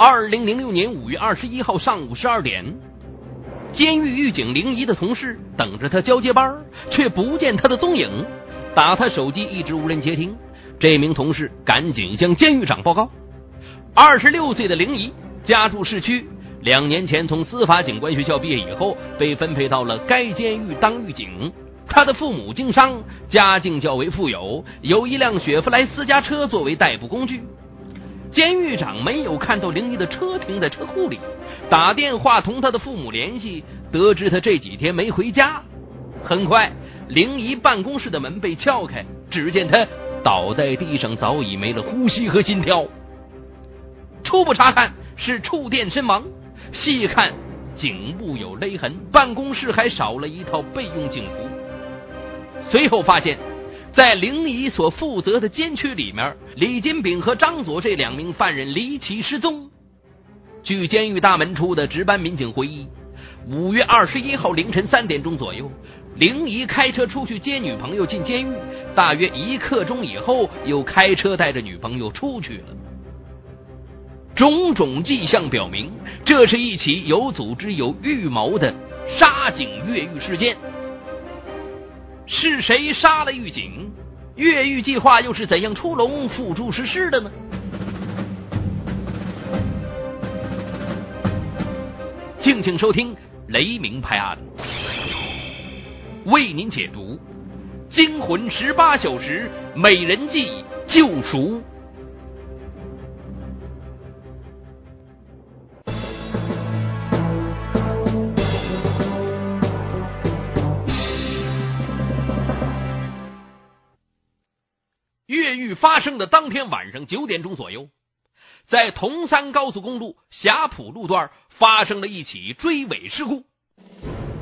二零零六年五月二十一号上午十二点，监狱狱警林怡的同事等着他交接班，却不见他的踪影。打他手机一直无人接听，这名同事赶紧向监狱长报告。二十六岁的林怡家住市区，两年前从司法警官学校毕业以后，被分配到了该监狱当狱警。他的父母经商，家境较为富有，有一辆雪佛兰私家车作为代步工具。监狱长没有看到灵异的车停在车库里，打电话同他的父母联系，得知他这几天没回家。很快，灵异办公室的门被撬开，只见他倒在地上，早已没了呼吸和心跳。初步查看是触电身亡，细看颈部有勒痕，办公室还少了一套备用警服。随后发现，在灵异所负责的监区里面，李金炳和张佐这两名犯人离奇失踪。据监狱大门处的值班民警回忆，五月二十一号凌晨三点钟左右，林怡开车出去接女朋友进监狱，大约一刻钟以后，又开车带着女朋友出去了。种种迹象表明，这是一起有组织、有预谋的杀警越狱事件。是谁杀了狱警？越狱计划又是怎样出笼、付诸实施的呢？敬请收听《雷鸣拍案》，为您解读《惊魂十八小时美人计》救赎。发生的当天晚上九点钟左右，在铜三高速公路霞浦路段发生了一起追尾事故。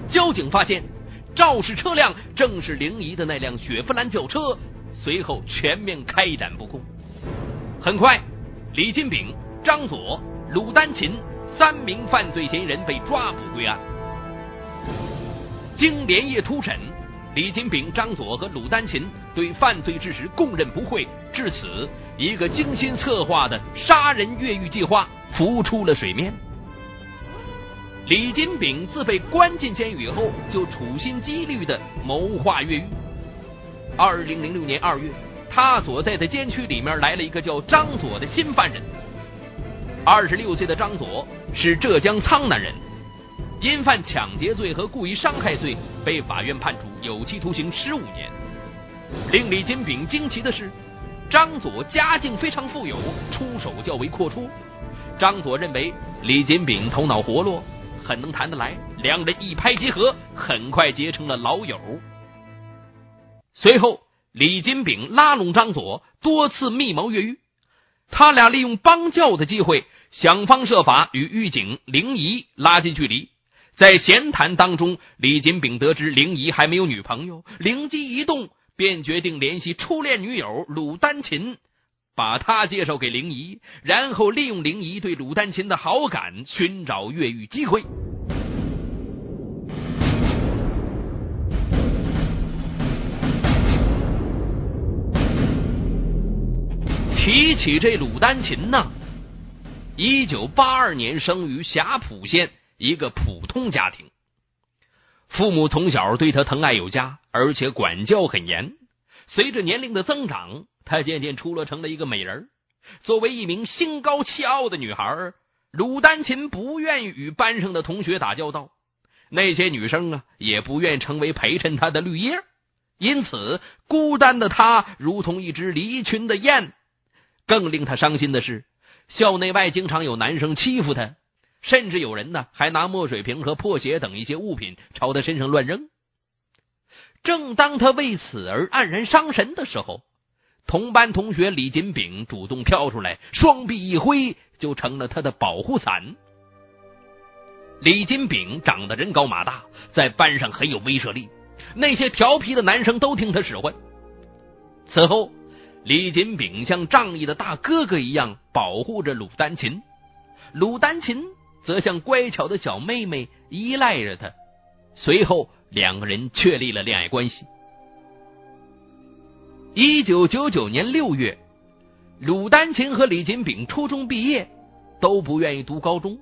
交警发现肇事车辆正是临沂的那辆雪佛兰轿车，随后全面开展布控。很快，李金炳、张佐、鲁丹琴三名犯罪嫌疑人被抓捕归案。经连夜突审。李金炳、张佐和鲁丹琴对犯罪事实供认不讳，至此，一个精心策划的杀人越狱计划浮出了水面。李金炳自被关进监狱以后，就处心积虑的谋划越狱。二零零六年二月，他所在的监区里面来了一个叫张佐的新犯人。二十六岁的张佐是浙江苍南人。因犯抢劫罪和故意伤害罪，被法院判处有期徒刑十五年。令李金炳惊奇的是，张佐家境非常富有，出手较为阔绰。张佐认为李金炳头脑活络，很能谈得来，两人一拍即合，很快结成了老友。随后，李金炳拉拢张佐，多次密谋越狱。他俩利用帮教的机会，想方设法与狱警林怡拉近距离。在闲谈当中，李金炳得知林怡还没有女朋友，灵机一动，便决定联系初恋女友鲁丹琴，把她介绍给林怡，然后利用林怡对鲁丹琴的好感，寻找越狱机会。提起这鲁丹琴呢，一九八二年生于霞浦县。一个普通家庭，父母从小对他疼爱有加，而且管教很严。随着年龄的增长，他渐渐出落成了一个美人。作为一名心高气傲的女孩，鲁丹琴不愿与班上的同学打交道，那些女生啊也不愿成为陪衬她的绿叶。因此，孤单的她如同一只离群的雁。更令她伤心的是，校内外经常有男生欺负她。甚至有人呢，还拿墨水瓶和破鞋等一些物品朝他身上乱扔。正当他为此而黯然伤神的时候，同班同学李金炳主动跳出来，双臂一挥，就成了他的保护伞。李金炳长得人高马大，在班上很有威慑力，那些调皮的男生都听他使唤。此后，李金炳像仗义的大哥哥一样保护着鲁丹琴，鲁丹琴。则像乖巧的小妹妹依赖着他，随后两个人确立了恋爱关系。一九九九年六月，鲁丹琴和李金炳初中毕业，都不愿意读高中。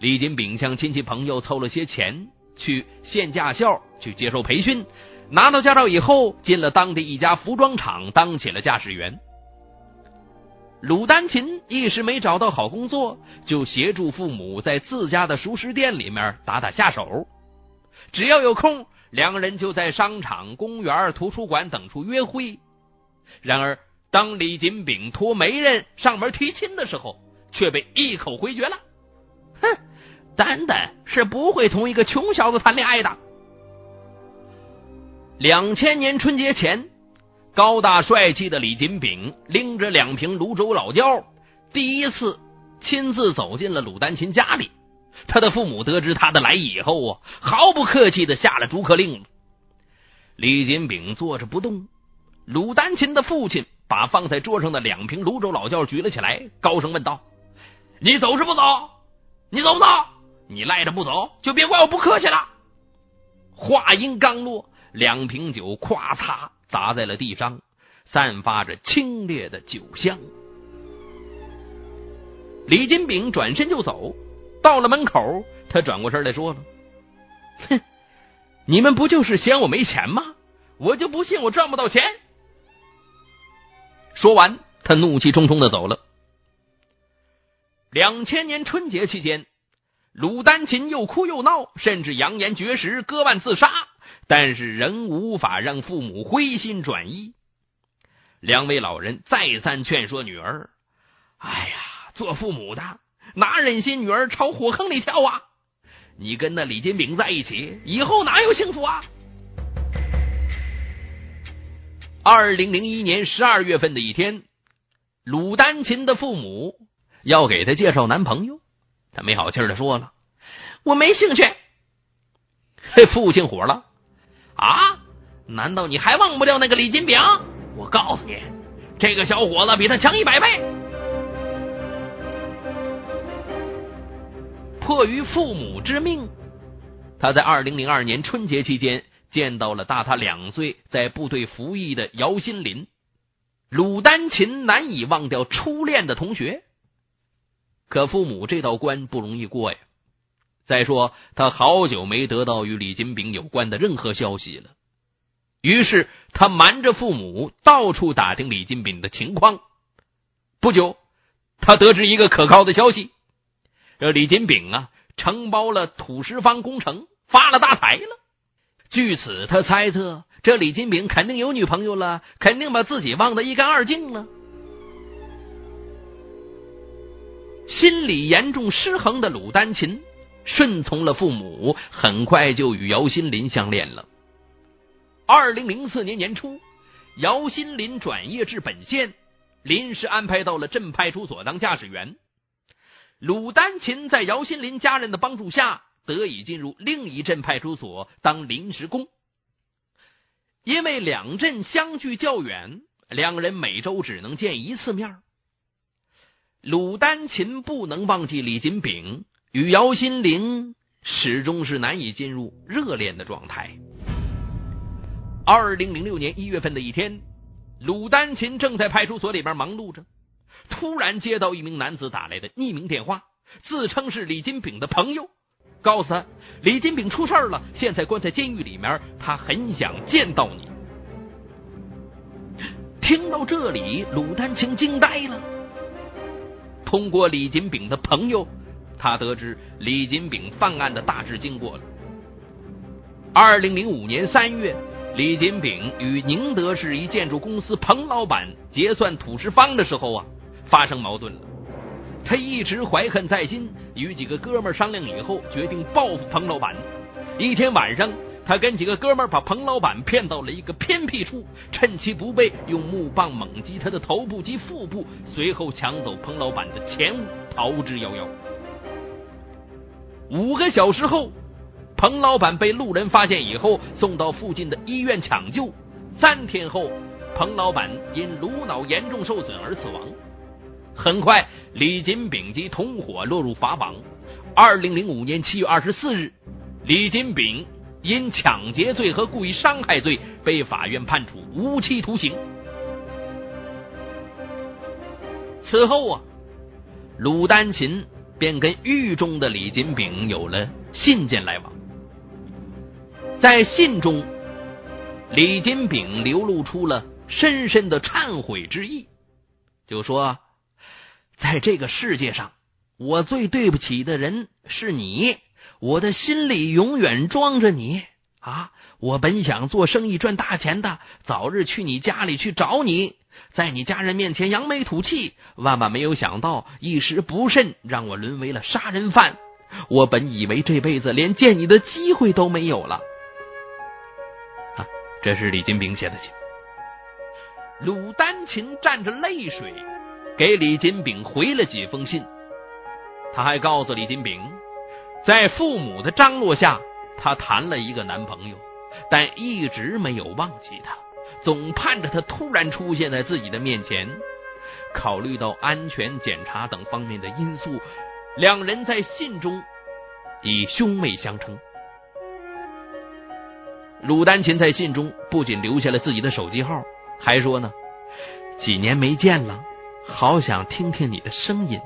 李金炳向亲戚朋友凑了些钱，去县驾校去接受培训。拿到驾照以后，进了当地一家服装厂，当起了驾驶员。鲁丹琴一时没找到好工作，就协助父母在自家的熟食店里面打打下手。只要有空，两人就在商场、公园、图书馆等处约会。然而，当李金炳托媒人上门提亲的时候，却被一口回绝了。哼，丹丹是不会同一个穷小子谈恋爱的。两千年春节前，高大帅气的李金炳拎着两瓶泸州老窖，第一次亲自走进了鲁丹琴家里。他的父母得知他的来意以后啊，毫不客气的下了逐客令。李金炳坐着不动，鲁丹琴的父亲把放在桌上的两瓶泸州老窖举了起来，高声问道：“你走是不走？你走不走？你赖着不走，就别怪我不客气了。”话音刚落。两瓶酒咵嚓砸在了地上，散发着清冽的酒香。李金炳转身就走，到了门口，他转过身来说了：“哼，你们不就是嫌我没钱吗？我就不信我赚不到钱。”说完，他怒气冲冲的走了。两千年春节期间，鲁丹琴又哭又闹，甚至扬言绝食、割腕自杀。但是仍无法让父母回心转意。两位老人再三劝说女儿：“哎呀，做父母的哪忍心女儿朝火坑里跳啊？你跟那李金炳在一起，以后哪有幸福啊？”二零零一年十二月份的一天，鲁丹琴的父母要给她介绍男朋友，她没好气的说了：“我没兴趣。”嘿，父亲火了。啊！难道你还忘不掉那个李金炳？我告诉你，这个小伙子比他强一百倍。迫于父母之命，他在二零零二年春节期间见到了大他两岁、在部队服役的姚新林。鲁丹琴难以忘掉初恋的同学，可父母这道关不容易过呀。再说，他好久没得到与李金炳有关的任何消息了。于是，他瞒着父母，到处打听李金炳的情况。不久，他得知一个可靠的消息：这李金炳啊，承包了土石方工程，发了大财了。据此，他猜测这李金炳肯定有女朋友了，肯定把自己忘得一干二净了。心理严重失衡的鲁丹琴。顺从了父母，很快就与姚新林相恋了。二零零四年年初，姚新林转业至本县，临时安排到了镇派出所当驾驶员。鲁丹琴在姚新林家人的帮助下，得以进入另一镇派出所当临时工。因为两镇相距较远，两人每周只能见一次面。鲁丹琴不能忘记李金炳。与姚新林始终是难以进入热恋的状态。二零零六年一月份的一天，鲁丹琴正在派出所里边忙碌着，突然接到一名男子打来的匿名电话，自称是李金炳的朋友，告诉他李金炳出事了，现在关在监狱里面，他很想见到你。听到这里，鲁丹琴惊呆了。通过李金炳的朋友。他得知李金炳犯案的大致经过了。二零零五年三月，李金炳与宁德市一建筑公司彭老板结算土石方的时候啊，发生矛盾了。他一直怀恨在心，与几个哥们商量以后，决定报复彭老板。一天晚上，他跟几个哥们把彭老板骗到了一个偏僻处，趁其不备，用木棒猛击他的头部及腹部，随后抢走彭老板的钱物，逃之夭夭。五个小时后，彭老板被路人发现以后，送到附近的医院抢救。三天后，彭老板因颅脑严重受损而死亡。很快，李金炳及同伙落入法网。二零零五年七月二十四日，李金炳因抢劫罪和故意伤害罪被法院判处无期徒刑。此后啊，鲁丹琴便跟狱中的李金炳有了信件来往。在信中，李金炳流露出了深深的忏悔之意，就说：“在这个世界上，我最对不起的人是你，我的心里永远装着你啊！我本想做生意赚大钱的，早日去你家里去找你。”在你家人面前扬眉吐气，万万没有想到一时不慎让我沦为了杀人犯。我本以为这辈子连见你的机会都没有了。啊，这是李金炳写的信。鲁丹琴蘸着泪水给李金炳回了几封信，他还告诉李金炳，在父母的张罗下，他谈了一个男朋友，但一直没有忘记他。总盼着他突然出现在自己的面前。考虑到安全检查等方面的因素，两人在信中以兄妹相称。鲁丹琴在信中不仅留下了自己的手机号，还说呢：“几年没见了，好想听听你的声音。”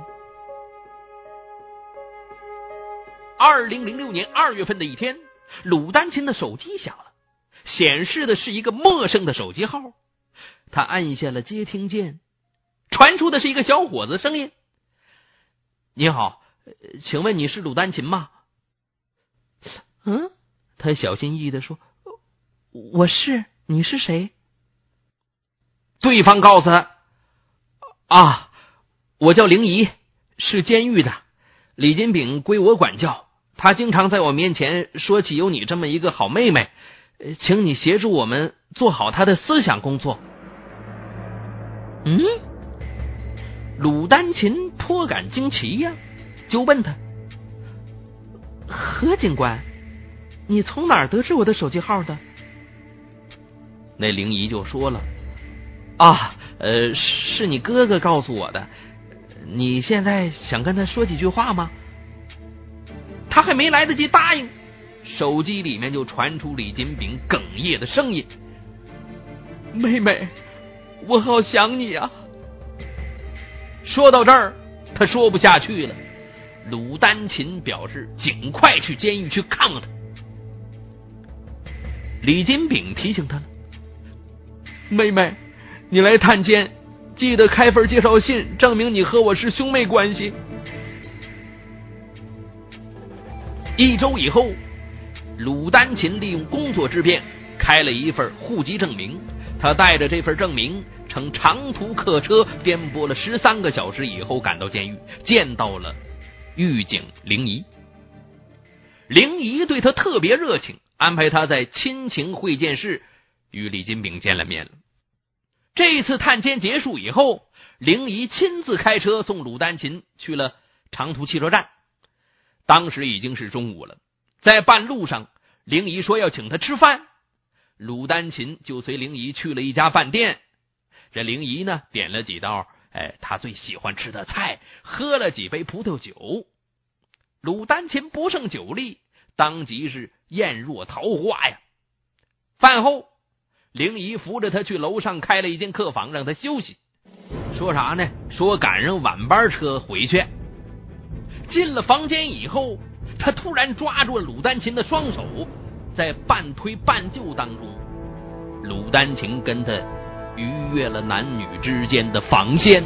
二零零六年二月份的一天，鲁丹琴的手机响了。显示的是一个陌生的手机号，他按下了接听键，传出的是一个小伙子声音：“你好，请问你是鲁丹琴吗？”“嗯。”他小心翼翼的说：“我是，你是谁？”对方告诉他：“啊，我叫灵仪，是监狱的，李金炳归我管教，他经常在我面前说起有你这么一个好妹妹。”请你协助我们做好他的思想工作。嗯，鲁丹琴颇感惊奇呀，就问他：“何警官，你从哪儿得知我的手机号的？”那灵姨就说了：“啊，呃，是你哥哥告诉我的。你现在想跟他说几句话吗？”他还没来得及答应。手机里面就传出李金炳哽咽的声音：“妹妹，我好想你啊！”说到这儿，他说不下去了。鲁丹琴表示尽快去监狱去看看他。李金炳提醒他了：“妹妹，你来探监，记得开份介绍信，证明你和我是兄妹关系。”一周以后。鲁丹琴利用工作之便开了一份户籍证明，他带着这份证明乘长途客车颠簸了十三个小时以后赶到监狱，见到了狱警林怡。林怡对他特别热情，安排他在亲情会见室与李金炳见了面了。这次探监结束以后，林怡亲自开车送鲁丹琴去了长途汽车站，当时已经是中午了。在半路上，灵姨说要请他吃饭，鲁丹琴就随灵姨去了一家饭店。这灵姨呢，点了几道哎他最喜欢吃的菜，喝了几杯葡萄酒。鲁丹琴不胜酒力，当即是艳若桃花呀。饭后，灵姨扶着他去楼上开了一间客房，让他休息。说啥呢？说赶上晚班车回去。进了房间以后。他突然抓住了鲁丹琴的双手，在半推半就当中，鲁丹琴跟他逾越了男女之间的防线。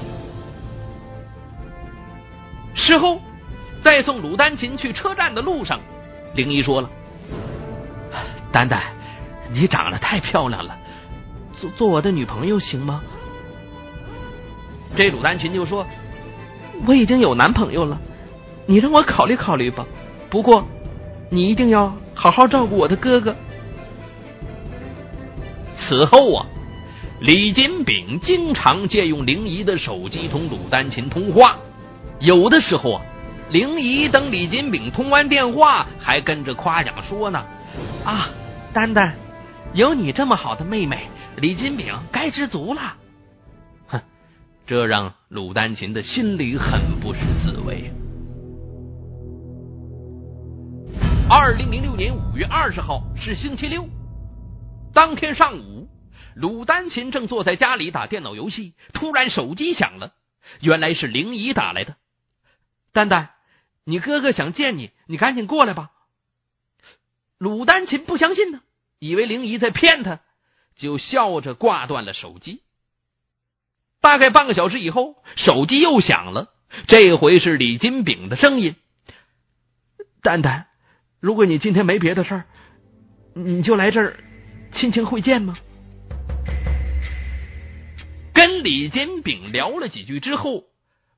事后，在送鲁丹琴去车站的路上，灵姨说了：“丹丹，你长得太漂亮了，做做我的女朋友行吗？”这鲁丹琴就说：“我已经有男朋友了，你让我考虑考虑吧。”不过，你一定要好好照顾我的哥哥。此后啊，李金炳经常借用灵姨的手机同鲁丹琴通话。有的时候啊，灵姨等李金炳通完电话，还跟着夸奖说呢：“啊，丹丹，有你这么好的妹妹，李金炳该知足了。”哼，这让鲁丹琴的心里很不是滋味。二零零六年五月二十号是星期六，当天上午，鲁丹琴正坐在家里打电脑游戏，突然手机响了，原来是灵姨打来的。丹丹，你哥哥想见你，你赶紧过来吧。鲁丹琴不相信呢，以为灵姨在骗他，就笑着挂断了手机。大概半个小时以后，手机又响了，这回是李金炳的声音：“丹丹，如果你今天没别的事儿，你就来这儿亲情会见吗？”跟李金炳聊了几句之后，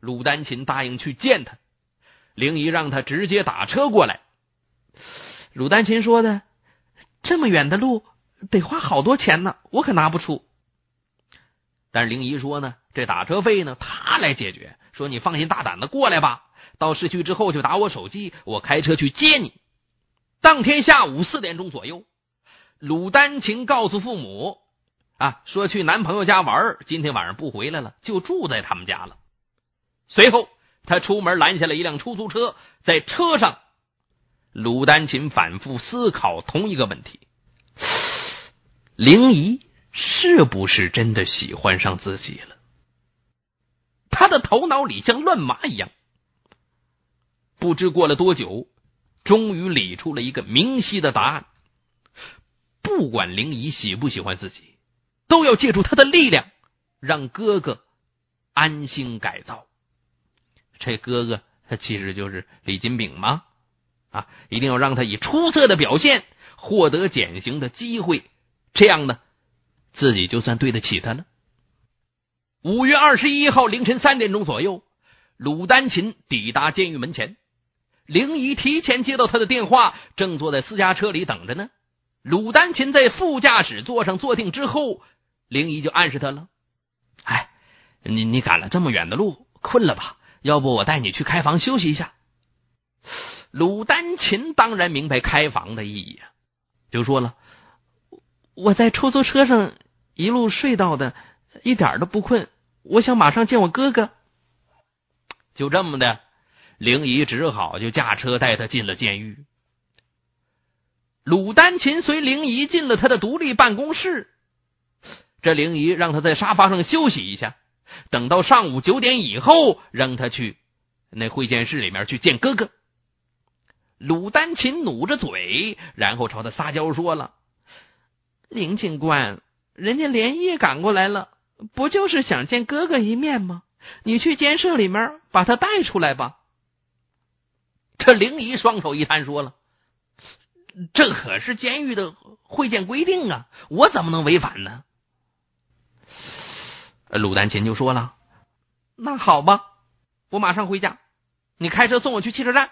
鲁丹琴答应去见他。灵姨让他直接打车过来。鲁丹琴说的：“这么远的路得花好多钱呢，我可拿不出。”但是灵姨说呢：“这打车费呢，他来解决。说你放心大胆的过来吧，到市区之后就打我手机，我开车去接你。”当天下午四点钟左右，鲁丹琴告诉父母：“啊，说去男朋友家玩，今天晚上不回来了，就住在他们家了。”随后。他出门拦下了一辆出租车，在车上，鲁丹琴反复思考同一个问题：灵姨是不是真的喜欢上自己了？他的头脑里像乱麻一样。不知过了多久，终于理出了一个明晰的答案：不管灵姨喜不喜欢自己，都要借助他的力量，让哥哥安心改造。这哥哥他其实就是李金炳吗？啊，一定要让他以出色的表现获得减刑的机会，这样呢，自己就算对得起他了。五月二十一号凌晨三点钟左右，鲁丹琴抵达监狱门前，灵姨提前接到他的电话，正坐在私家车里等着呢。鲁丹琴在副驾驶座上坐定之后，灵姨就暗示他了：“哎，你你赶了这么远的路，困了吧？”要不我带你去开房休息一下。鲁丹琴当然明白开房的意义，就说了：“我在出租车上一路睡到的，一点都不困。我想马上见我哥哥。”就这么的，灵姨只好就驾车带他进了监狱。鲁丹琴随灵姨进了他的独立办公室，这灵姨让他在沙发上休息一下。等到上午九点以后，让他去那会见室里面去见哥哥。鲁丹琴努着嘴，然后朝他撒娇说了：“林警官，人家连夜赶过来了，不就是想见哥哥一面吗？你去监舍里面把他带出来吧。”这灵姨双手一摊，说了：“这可是监狱的会见规定啊，我怎么能违反呢？”鲁丹琴就说了：“那好吧，我马上回家，你开车送我去汽车站。”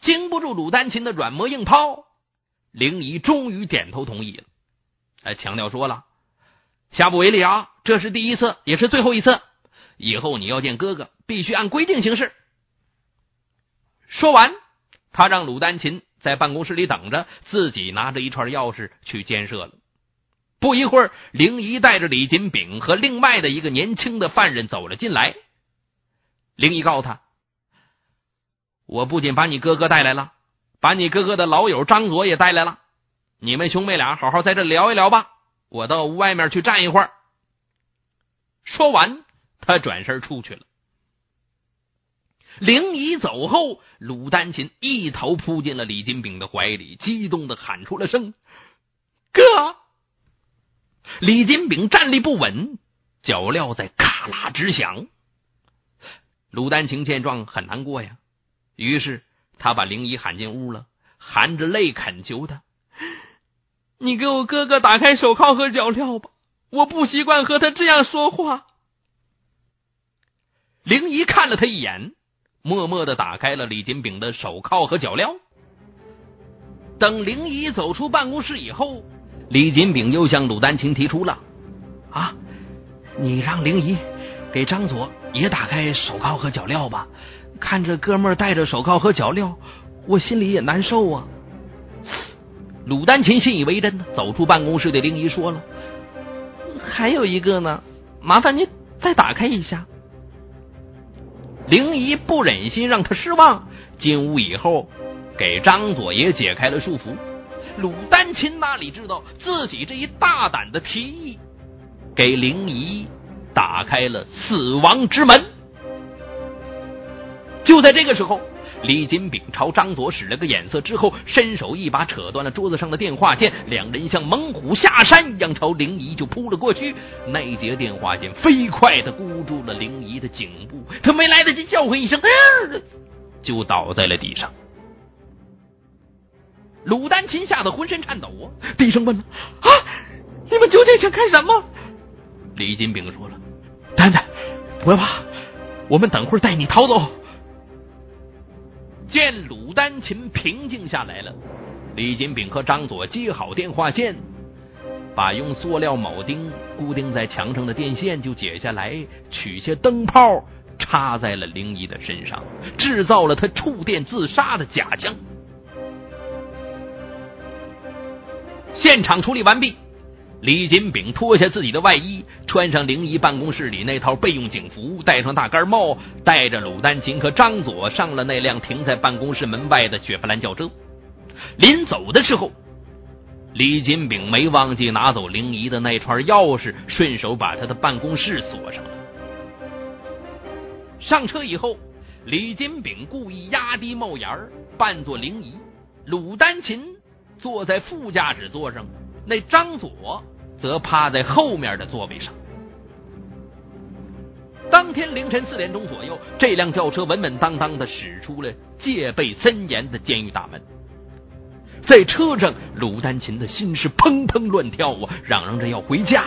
经不住鲁丹琴的软磨硬泡，灵姨终于点头同意了。哎，强调说了：“下不为例啊，这是第一次，也是最后一次。以后你要见哥哥，必须按规定行事。”说完，他让鲁丹琴在办公室里等着，自己拿着一串钥匙去监舍了。不一会儿，灵姨带着李金炳和另外的一个年轻的犯人走了进来。灵姨告诉他：“我不仅把你哥哥带来了，把你哥哥的老友张佐也带来了。你们兄妹俩好好在这聊一聊吧。我到外面去站一会儿。”说完，他转身出去了。灵姨走后，鲁丹琴一头扑进了李金炳的怀里，激动的喊出了声：“哥！”李金炳站立不稳，脚镣在咔啦直响。鲁丹琴见状很难过呀，于是他把灵姨喊进屋了，含着泪恳求他：“你给我哥哥打开手铐和脚镣吧，我不习惯和他这样说话。”灵姨看了他一眼，默默的打开了李金炳的手铐和脚镣。等灵姨走出办公室以后。李金炳又向鲁丹琴提出了：“啊，你让灵姨给张佐也打开手铐和脚镣吧。看着哥们儿戴着手铐和脚镣，我心里也难受啊。”鲁丹琴信以为真，走出办公室对灵姨说了：“还有一个呢，麻烦你再打开一下。”灵姨不忍心让他失望，进屋以后给张佐也解开了束缚。鲁丹琴哪里知道自己这一大胆的提议，给灵姨打开了死亡之门。就在这个时候，李金炳朝张佐使了个眼色之后，伸手一把扯断了桌子上的电话线，两人像猛虎下山一样朝灵仪就扑了过去。那节电话线飞快的箍住了灵仪的颈部，他没来得及叫唤一声，就倒在了地上。鲁丹琴吓得浑身颤抖啊，低声问：“啊，你们究竟想干什么？”李金炳说了：“丹丹，不要怕，我们等会儿带你逃走。”见鲁丹琴平静下来了，李金炳和张佐接好电话线，把用塑料铆钉固定在墙上的电线就解下来，取下灯泡插在了灵怡的身上，制造了他触电自杀的假象。现场处理完毕，李金炳脱下自己的外衣，穿上灵异办公室里那套备用警服，戴上大杆帽，带着鲁丹琴和张佐上了那辆停在办公室门外的雪佛兰轿车。临走的时候，李金炳没忘记拿走灵异的那串钥匙，顺手把他的办公室锁上了。上车以后，李金炳故意压低帽檐扮作灵异，鲁丹琴。坐在副驾驶座上，那张佐则趴在后面的座位上。当天凌晨四点钟左右，这辆轿车稳稳当当的驶出了戒备森严的监狱大门。在车上，鲁丹琴的心是砰砰乱跳啊，嚷嚷着要回家。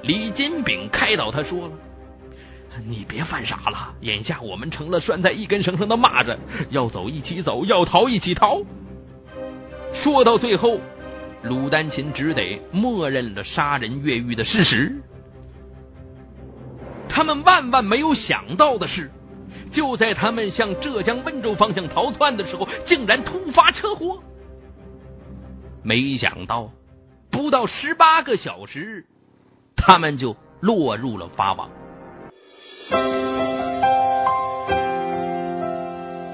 李金炳开导他说了：“你别犯傻了，眼下我们成了拴在一根绳上的蚂蚱，要走一起走，要逃一起逃。”说到最后，鲁丹琴只得默认了杀人越狱的事实。他们万万没有想到的是，就在他们向浙江温州方向逃窜的时候，竟然突发车祸。没想到，不到十八个小时，他们就落入了法网。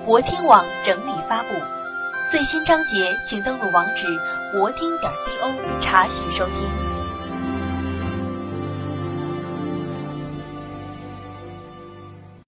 博听网整理发布。最新章节，请登录网址博听点 co 查询收听。